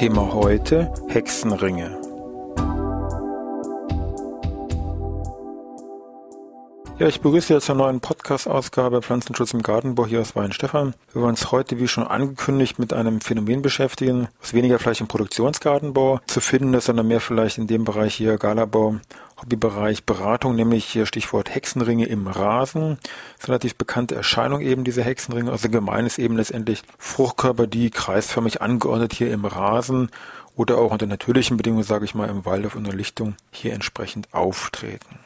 Thema heute Hexenringe. Ja, ich begrüße Sie zur neuen Podcast-Ausgabe Pflanzenschutz im Gartenbau hier aus Weinstefan. Wir wollen uns heute, wie schon angekündigt, mit einem Phänomen beschäftigen, was weniger vielleicht im Produktionsgartenbau zu finden ist, sondern mehr vielleicht in dem Bereich hier Galabau, Hobbybereich Beratung, nämlich hier Stichwort Hexenringe im Rasen. Das ist eine relativ bekannte Erscheinung eben, diese Hexenringe. Also gemein ist eben letztendlich Fruchtkörper, die kreisförmig angeordnet hier im Rasen oder auch unter natürlichen Bedingungen, sage ich mal, im Wald auf einer Lichtung hier entsprechend auftreten.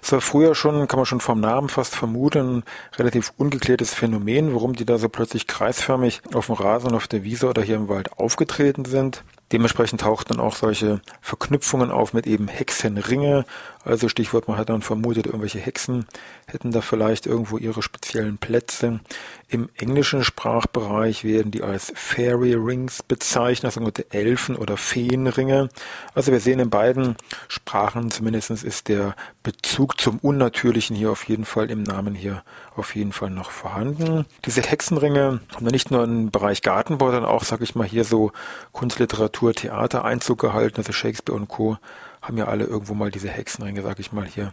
Das war früher schon, kann man schon vom Namen fast vermuten, ein relativ ungeklärtes Phänomen, warum die da so plötzlich kreisförmig auf dem Rasen, auf der Wiese oder hier im Wald aufgetreten sind. Dementsprechend tauchten dann auch solche Verknüpfungen auf mit eben Hexenringe. Also Stichwort, man hat dann vermutet, irgendwelche Hexen hätten da vielleicht irgendwo ihre speziellen Plätze. Im englischen Sprachbereich werden die als Fairy Rings bezeichnet, sogenannte Elfen- oder Feenringe. Also wir sehen in beiden Sprachen zumindest ist der Bezug zum Unnatürlichen hier auf jeden Fall im Namen hier auf jeden Fall noch vorhanden. Diese Hexenringe haben nicht nur im Bereich Gartenbau, sondern auch, sag ich mal, hier so Kunstliteratur, Theater Einzug gehalten. Also Shakespeare und Co. haben ja alle irgendwo mal diese Hexenringe, sag ich mal, hier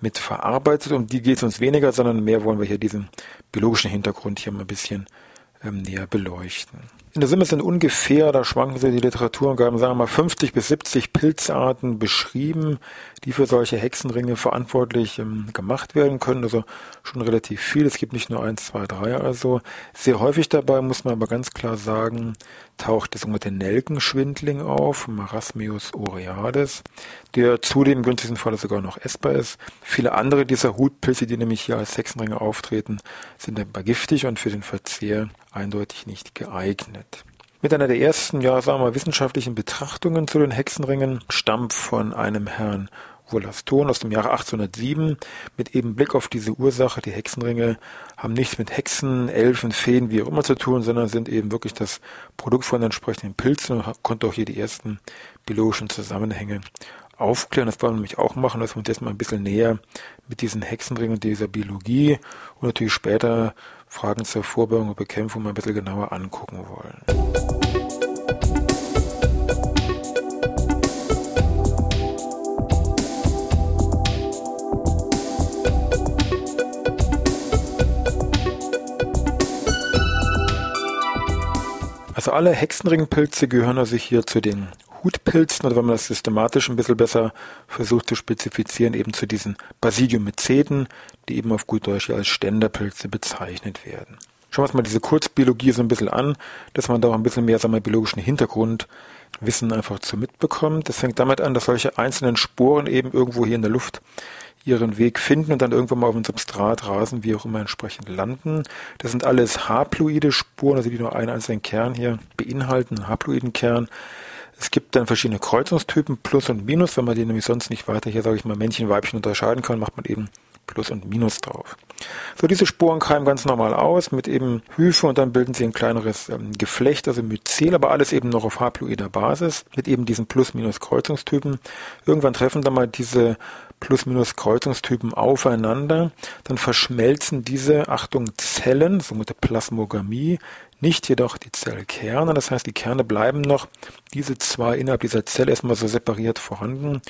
mit verarbeitet. Um die geht es uns weniger, sondern mehr wollen wir hier diesen biologischen Hintergrund hier mal ein bisschen ähm, näher beleuchten. In der Summe sind ungefähr, da schwanken so die Literaturangaben, sagen wir mal 50 bis 70 Pilzarten beschrieben, die für solche Hexenringe verantwortlich ähm, gemacht werden können. Also schon relativ viel. Es gibt nicht nur eins, zwei, drei. Also sehr häufig dabei muss man aber ganz klar sagen, taucht der sogenannte Nelkenschwindling auf, Marasmius oreades, der zudem im günstigsten Fall sogar noch essbar ist. Viele andere dieser Hutpilze, die nämlich hier als Hexenringe auftreten, sind aber giftig und für den Verzehr eindeutig nicht geeignet. Mit einer der ersten, ja, sagen wir wissenschaftlichen Betrachtungen zu den Hexenringen stammt von einem Herrn Wollaston aus dem Jahre 1807 mit eben Blick auf diese Ursache. Die Hexenringe haben nichts mit Hexen, Elfen, Feen, wie auch immer zu tun, sondern sind eben wirklich das Produkt von entsprechenden Pilzen und konnte auch hier die ersten biologischen Zusammenhänge aufklären. Das wollen wir nämlich auch machen, dass wir uns jetzt mal ein bisschen näher mit diesen Hexenringen und dieser Biologie und natürlich später Fragen zur Vorbeugung und Bekämpfung mal ein bisschen genauer angucken wollen. Also alle Hexenringpilze gehören also hier zu den Hutpilzen oder wenn man das systematisch ein bisschen besser versucht zu spezifizieren, eben zu diesen Basidiomyceten, die eben auf gut Deutsch als Ständerpilze bezeichnet werden. Schauen wir uns mal diese Kurzbiologie so ein bisschen an, dass man da auch ein bisschen mehr, sagen wir, biologischen Hintergrundwissen einfach zu mitbekommt. Das fängt damit an, dass solche einzelnen Sporen eben irgendwo hier in der Luft ihren Weg finden und dann irgendwann mal auf dem Substrat rasen, wie auch immer entsprechend landen. Das sind alles haploide Spuren, also die nur einen einzelnen Kern hier beinhalten, einen haploiden Kern. Es gibt dann verschiedene Kreuzungstypen, Plus und Minus. Wenn man die nämlich sonst nicht weiter hier, sage ich mal, Männchen, Weibchen unterscheiden kann, macht man eben Plus und Minus drauf. So, diese Sporen keimen ganz normal aus mit eben Hyphe und dann bilden sie ein kleineres ähm, Geflecht, also Myzel, aber alles eben noch auf haploider Basis mit eben diesen Plus-Minus-Kreuzungstypen. Irgendwann treffen dann mal diese Plus-Minus-Kreuzungstypen aufeinander, dann verschmelzen diese, Achtung, Zellen, sogenannte Plasmogamie, nicht jedoch die Zellkerne. Das heißt, die Kerne bleiben noch diese zwei innerhalb dieser Zelle erstmal so separiert vorhanden.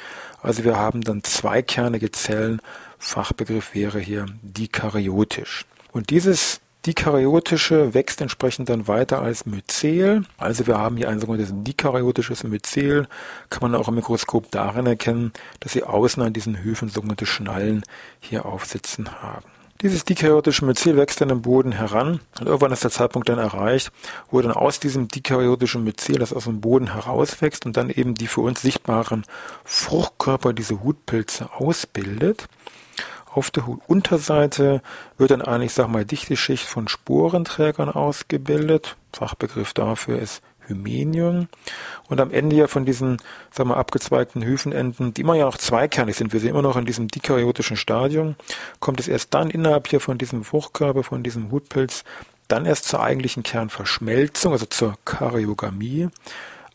Also wir haben dann zweikernige Zellen. Fachbegriff wäre hier dikaryotisch. Und dieses Dikaryotische wächst entsprechend dann weiter als Myzel. Also wir haben hier ein sogenanntes dikaryotisches Myzel. Kann man auch im Mikroskop darin erkennen, dass sie außen an diesen Höfen sogenannte Schnallen hier aufsitzen haben. Dieses dikaryotische Myzel wächst dann im Boden heran und irgendwann ist der Zeitpunkt dann erreicht, wo dann aus diesem dikaryotischen Myzel, das aus dem Boden herauswächst und dann eben die für uns sichtbaren Fruchtkörper, diese Hutpilze ausbildet. Auf der Unterseite wird dann eine, ich sag mal, dichte Schicht von Sporenträgern ausgebildet. Fachbegriff dafür ist Hymenium. Und am Ende ja von diesen, sagen wir, abgezweigten Hyphenenden, die immer ja noch zweikernig sind, wir sind immer noch in diesem dikaryotischen Stadium, kommt es erst dann innerhalb hier von diesem Fruchtkörper, von diesem Hutpilz, dann erst zur eigentlichen Kernverschmelzung, also zur Karyogamie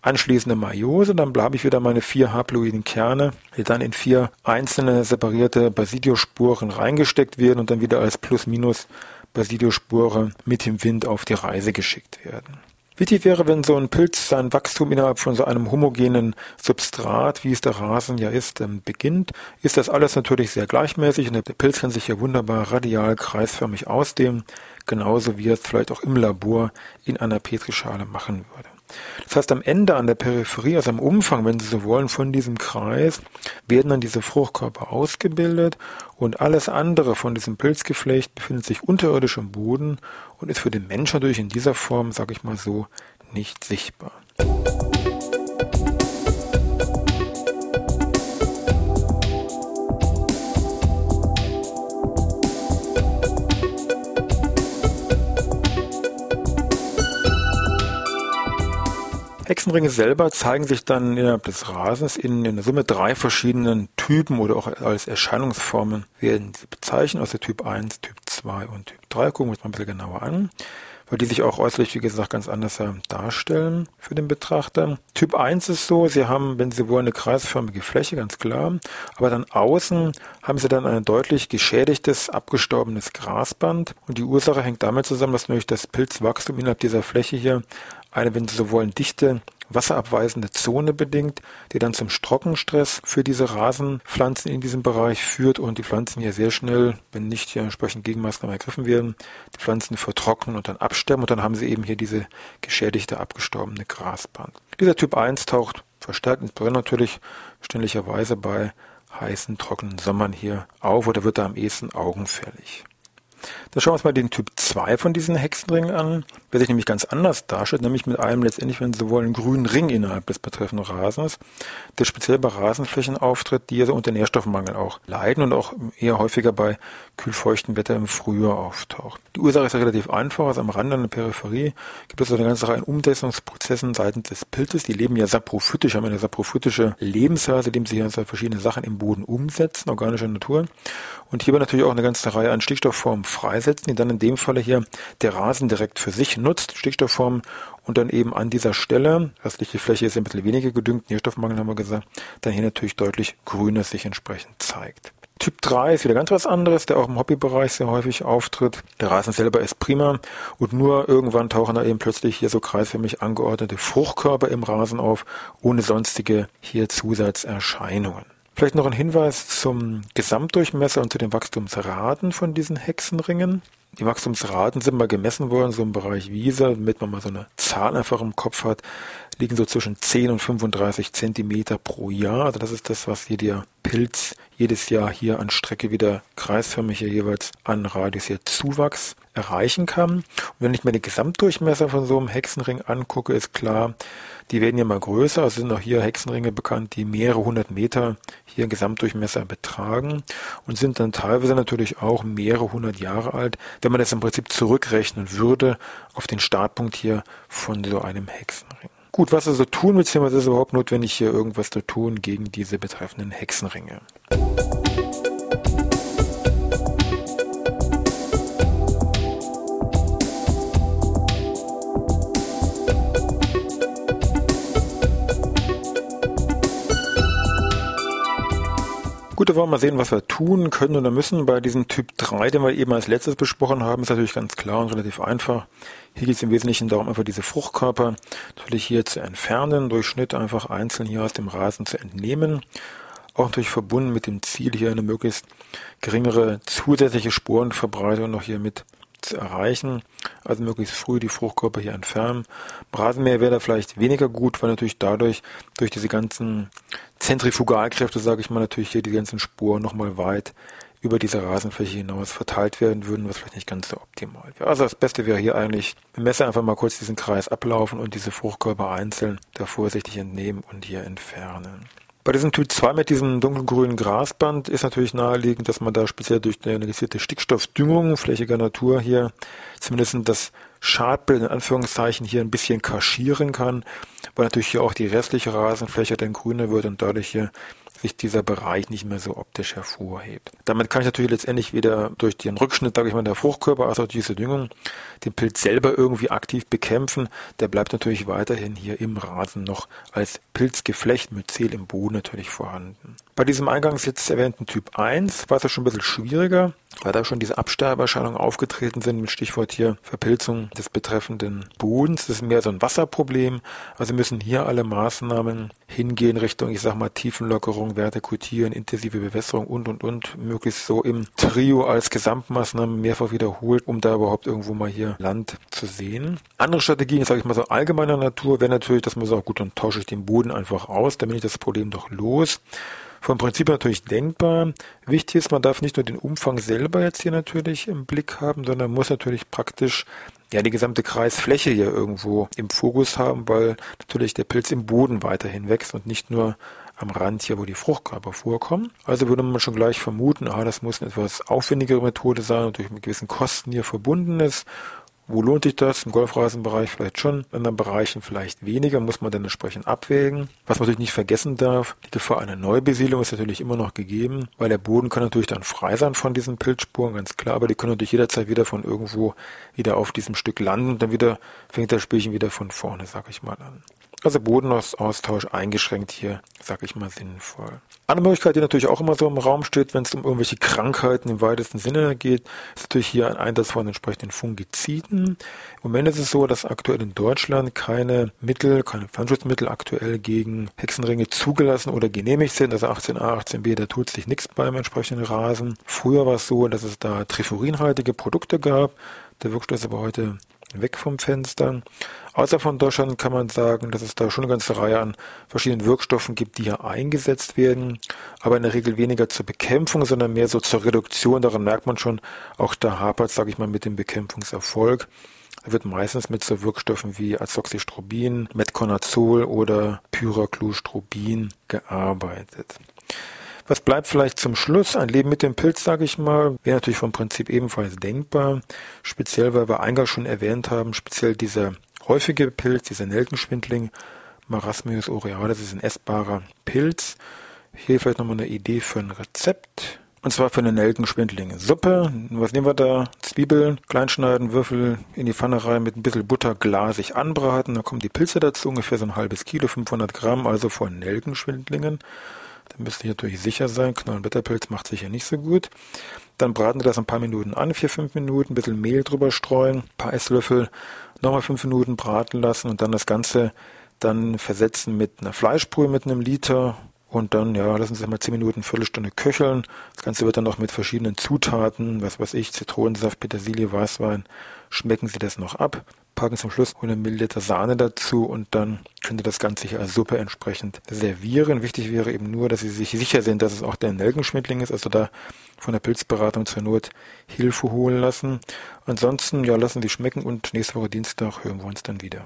anschließende Meiose, dann bleibe ich wieder meine vier haploiden Kerne, die dann in vier einzelne separierte Basidiosporen reingesteckt werden und dann wieder als Plus-Minus Basidiospore mit dem Wind auf die Reise geschickt werden. Wichtig wäre, wenn so ein Pilz sein Wachstum innerhalb von so einem homogenen Substrat, wie es der Rasen ja ist, ähm, beginnt, ist das alles natürlich sehr gleichmäßig und der Pilz kann sich ja wunderbar radial kreisförmig ausdehnen, genauso wie er es vielleicht auch im Labor in einer Petrischale machen würde. Das heißt, am Ende an der Peripherie, also am Umfang, wenn Sie so wollen, von diesem Kreis, werden dann diese Fruchtkörper ausgebildet und alles andere von diesem Pilzgeflecht befindet sich unterirdisch im Boden und ist für den Menschen natürlich in dieser Form, sage ich mal so, nicht sichtbar. Hexenringe selber zeigen sich dann innerhalb des Rasens in, in der Summe drei verschiedenen Typen oder auch als Erscheinungsformen werden sie bezeichnet, der Typ 1, Typ 2 und Typ 3. Gucken wir uns mal ein bisschen genauer an weil die sich auch äußerlich, wie gesagt, ganz anders darstellen für den Betrachter. Typ 1 ist so, sie haben, wenn sie wollen, eine kreisförmige Fläche, ganz klar, aber dann außen haben sie dann ein deutlich geschädigtes, abgestorbenes Grasband und die Ursache hängt damit zusammen, dass nämlich das Pilzwachstum innerhalb dieser Fläche hier eine, wenn Sie so wollen, dichte wasserabweisende Zone bedingt, die dann zum Trockenstress für diese Rasenpflanzen in diesem Bereich führt und die Pflanzen hier sehr schnell, wenn nicht hier entsprechend Gegenmaßnahmen ergriffen werden, die Pflanzen vertrocknen und dann absterben und dann haben sie eben hier diese geschädigte, abgestorbene Grasband. Dieser Typ 1 taucht verstärkt insbesondere natürlich ständigerweise bei heißen, trockenen Sommern hier auf oder wird da am ehesten augenfällig. Dann schauen wir uns mal den Typ 2 von diesen Hexenringen an, der sich nämlich ganz anders darstellt, nämlich mit einem letztendlich, wenn Sie wollen, grünen Ring innerhalb des betreffenden Rasens, der speziell bei Rasenflächen auftritt, die also unter Nährstoffmangel auch leiden und auch eher häufiger bei kühlfeuchten Wetter im Frühjahr auftaucht. Die Ursache ist relativ einfach, also am Rand an der Peripherie gibt es so eine ganze Reihe an Umsetzungsprozessen seitens des Pilzes, die leben ja saprophytisch, haben eine saprophytische Lebensweise, indem sie hier also verschiedene Sachen im Boden umsetzen, organischer Natur. Und hierbei natürlich auch eine ganze Reihe an Stickstoffformen freisetzen, die dann in dem Falle hier der Rasen direkt für sich nutzt, Stickstoffformen und dann eben an dieser Stelle, restliche Fläche ist ein bisschen weniger gedüngt, Nährstoffmangel haben wir gesagt, dann hier natürlich deutlich grüner sich entsprechend zeigt. Typ 3 ist wieder ganz was anderes, der auch im Hobbybereich sehr häufig auftritt. Der Rasen selber ist prima und nur irgendwann tauchen da eben plötzlich hier so kreisförmig angeordnete Fruchtkörper im Rasen auf, ohne sonstige hier Zusatzerscheinungen. Vielleicht noch ein Hinweis zum Gesamtdurchmesser und zu den Wachstumsraten von diesen Hexenringen. Die Wachstumsraten sind mal gemessen worden, so im Bereich Wiese, damit man mal so eine Zahl einfach im Kopf hat, liegen so zwischen 10 und 35 Zentimeter pro Jahr. Also das ist das, was hier der Pilz jedes Jahr hier an Strecke wieder kreisförmig hier jeweils an Radius hier Zuwachs erreichen kann. Und wenn ich mir den Gesamtdurchmesser von so einem Hexenring angucke, ist klar, die werden ja mal größer. Es sind auch hier Hexenringe bekannt, die mehrere hundert Meter hier Gesamtdurchmesser betragen und sind dann teilweise natürlich auch mehrere hundert Jahre alt, wenn man das im Prinzip zurückrechnen würde auf den Startpunkt hier von so einem Hexenring. Gut, was also tun, beziehungsweise ist überhaupt notwendig, hier irgendwas zu tun gegen diese betreffenden Hexenringe? Gut, da wollen wir mal sehen, was wir tun können oder müssen. Bei diesem Typ 3, den wir eben als letztes besprochen haben, ist natürlich ganz klar und relativ einfach. Hier geht es im Wesentlichen darum, einfach diese Fruchtkörper natürlich hier zu entfernen, durch Schnitt einfach einzeln hier aus dem Rasen zu entnehmen. Auch natürlich verbunden mit dem Ziel, hier eine möglichst geringere zusätzliche Sporenverbreitung noch hier mit zu erreichen. Also möglichst früh die Fruchtkörper hier entfernen. Rasenmäher wäre da vielleicht weniger gut, weil natürlich dadurch durch diese ganzen Zentrifugalkräfte, sage ich mal, natürlich hier die ganzen Spuren nochmal weit über diese Rasenfläche hinaus verteilt werden würden, was vielleicht nicht ganz so optimal wäre. Also das Beste wäre hier eigentlich, im Messer einfach mal kurz diesen Kreis ablaufen und diese Fruchtkörper einzeln da vorsichtig entnehmen und hier entfernen. Bei diesem Typ 2 mit diesem dunkelgrünen Grasband ist natürlich naheliegend, dass man da speziell durch eine reduzierte Stickstoffdüngung flächiger Natur hier zumindest das Schadbild in Anführungszeichen hier ein bisschen kaschieren kann, weil natürlich hier auch die restliche Rasenfläche dann grüner wird und dadurch hier sich dieser Bereich nicht mehr so optisch hervorhebt. Damit kann ich natürlich letztendlich wieder durch den Rückschnitt, sage ich mal, der Fruchtkörper, also diese Düngung, den Pilz selber irgendwie aktiv bekämpfen. Der bleibt natürlich weiterhin hier im Rasen noch als Pilzgeflecht mit Zehl im Boden natürlich vorhanden. Bei diesem eingangs jetzt erwähnten Typ 1 war es ja schon ein bisschen schwieriger, weil da schon diese Absterberscheinungen aufgetreten sind, mit Stichwort hier Verpilzung des betreffenden Bodens. Das ist mehr so ein Wasserproblem. Also müssen hier alle Maßnahmen hingehen Richtung, ich sag mal, Tiefenlockerung, Vertikutieren, intensive Bewässerung und, und, und. Möglichst so im Trio als Gesamtmaßnahme mehrfach wiederholt, um da überhaupt irgendwo mal hier Land zu sehen. Andere Strategien, sage ich mal so allgemeiner Natur, wäre natürlich, dass man sagt, gut, dann tausche ich den Boden einfach aus, dann bin ich das Problem doch los vom Prinzip natürlich denkbar. Wichtig ist, man darf nicht nur den Umfang selber jetzt hier natürlich im Blick haben, sondern muss natürlich praktisch ja die gesamte Kreisfläche hier irgendwo im Fokus haben, weil natürlich der Pilz im Boden weiterhin wächst und nicht nur am Rand hier, wo die Fruchtkörper vorkommen. Also würde man schon gleich vermuten, ah, das muss eine etwas aufwendigere Methode sein, natürlich mit gewissen Kosten hier verbunden ist wo lohnt sich das? Im Golfrasenbereich vielleicht schon, in anderen Bereichen vielleicht weniger, muss man dann entsprechend abwägen. Was man natürlich nicht vergessen darf, die Gefahr einer Neubesiedlung ist natürlich immer noch gegeben, weil der Boden kann natürlich dann frei sein von diesen Pilzspuren, ganz klar, aber die können natürlich jederzeit wieder von irgendwo wieder auf diesem Stück landen und dann wieder fängt das Spielchen wieder von vorne, sag ich mal an. Also Bodenaustausch eingeschränkt hier, sag ich mal, sinnvoll. Eine Möglichkeit, die natürlich auch immer so im Raum steht, wenn es um irgendwelche Krankheiten im weitesten Sinne geht, ist natürlich hier ein Einsatz von entsprechenden Fungiziden. Im Moment ist es so, dass aktuell in Deutschland keine Mittel, keine Pflanzenschutzmittel aktuell gegen Hexenringe zugelassen oder genehmigt sind. Also 18a, 18b, da tut sich nichts beim entsprechenden Rasen. Früher war es so, dass es da trifurinhaltige Produkte gab. Der Wirkstoff ist aber heute weg vom Fenster. Außer von Deutschland kann man sagen, dass es da schon eine ganze Reihe an verschiedenen Wirkstoffen gibt, die hier eingesetzt werden, aber in der Regel weniger zur Bekämpfung, sondern mehr so zur Reduktion. Daran merkt man schon, auch da hapert, sage ich mal, mit dem Bekämpfungserfolg. Da wird meistens mit so Wirkstoffen wie Azoxystrobin, Metconazol oder Pyraclostrobin gearbeitet. Was bleibt vielleicht zum Schluss? Ein Leben mit dem Pilz, sage ich mal, wäre natürlich vom Prinzip ebenfalls denkbar. Speziell, weil wir eingangs schon erwähnt haben, speziell dieser häufige Pilz, dieser Nelkenschwindling, Marasmius aurealis, ist ein essbarer Pilz. Hier vielleicht nochmal eine Idee für ein Rezept. Und zwar für eine Nelkenschwindling-Suppe. Was nehmen wir da? Zwiebeln, kleinschneiden, Würfel in die Pfanne rein, mit ein bisschen Butter glasig anbraten. Dann kommen die Pilze dazu, ungefähr so ein halbes Kilo, 500 Gramm, also von Nelkenschwindlingen. Da müsst ihr natürlich sicher sein. Knollenblätterpilz macht sich ja nicht so gut. Dann braten Sie das ein paar Minuten an, vier, fünf Minuten, ein bisschen Mehl drüber streuen, ein paar Esslöffel, nochmal fünf Minuten braten lassen und dann das Ganze dann versetzen mit einer Fleischbrühe mit einem Liter und dann, ja, lassen Sie mal zehn Minuten, Viertelstunde köcheln. Das Ganze wird dann noch mit verschiedenen Zutaten, was weiß ich, Zitronensaft, Petersilie, Weißwein, schmecken Sie das noch ab packen zum Schluss 100 Milliliter Sahne dazu und dann könnt ihr das Ganze hier als Suppe entsprechend servieren. Wichtig wäre eben nur, dass Sie sich sicher sind, dass es auch der Nelkenschmiedling ist, also da von der Pilzberatung zur Not Hilfe holen lassen. Ansonsten, ja, lassen Sie schmecken und nächste Woche Dienstag hören wir uns dann wieder.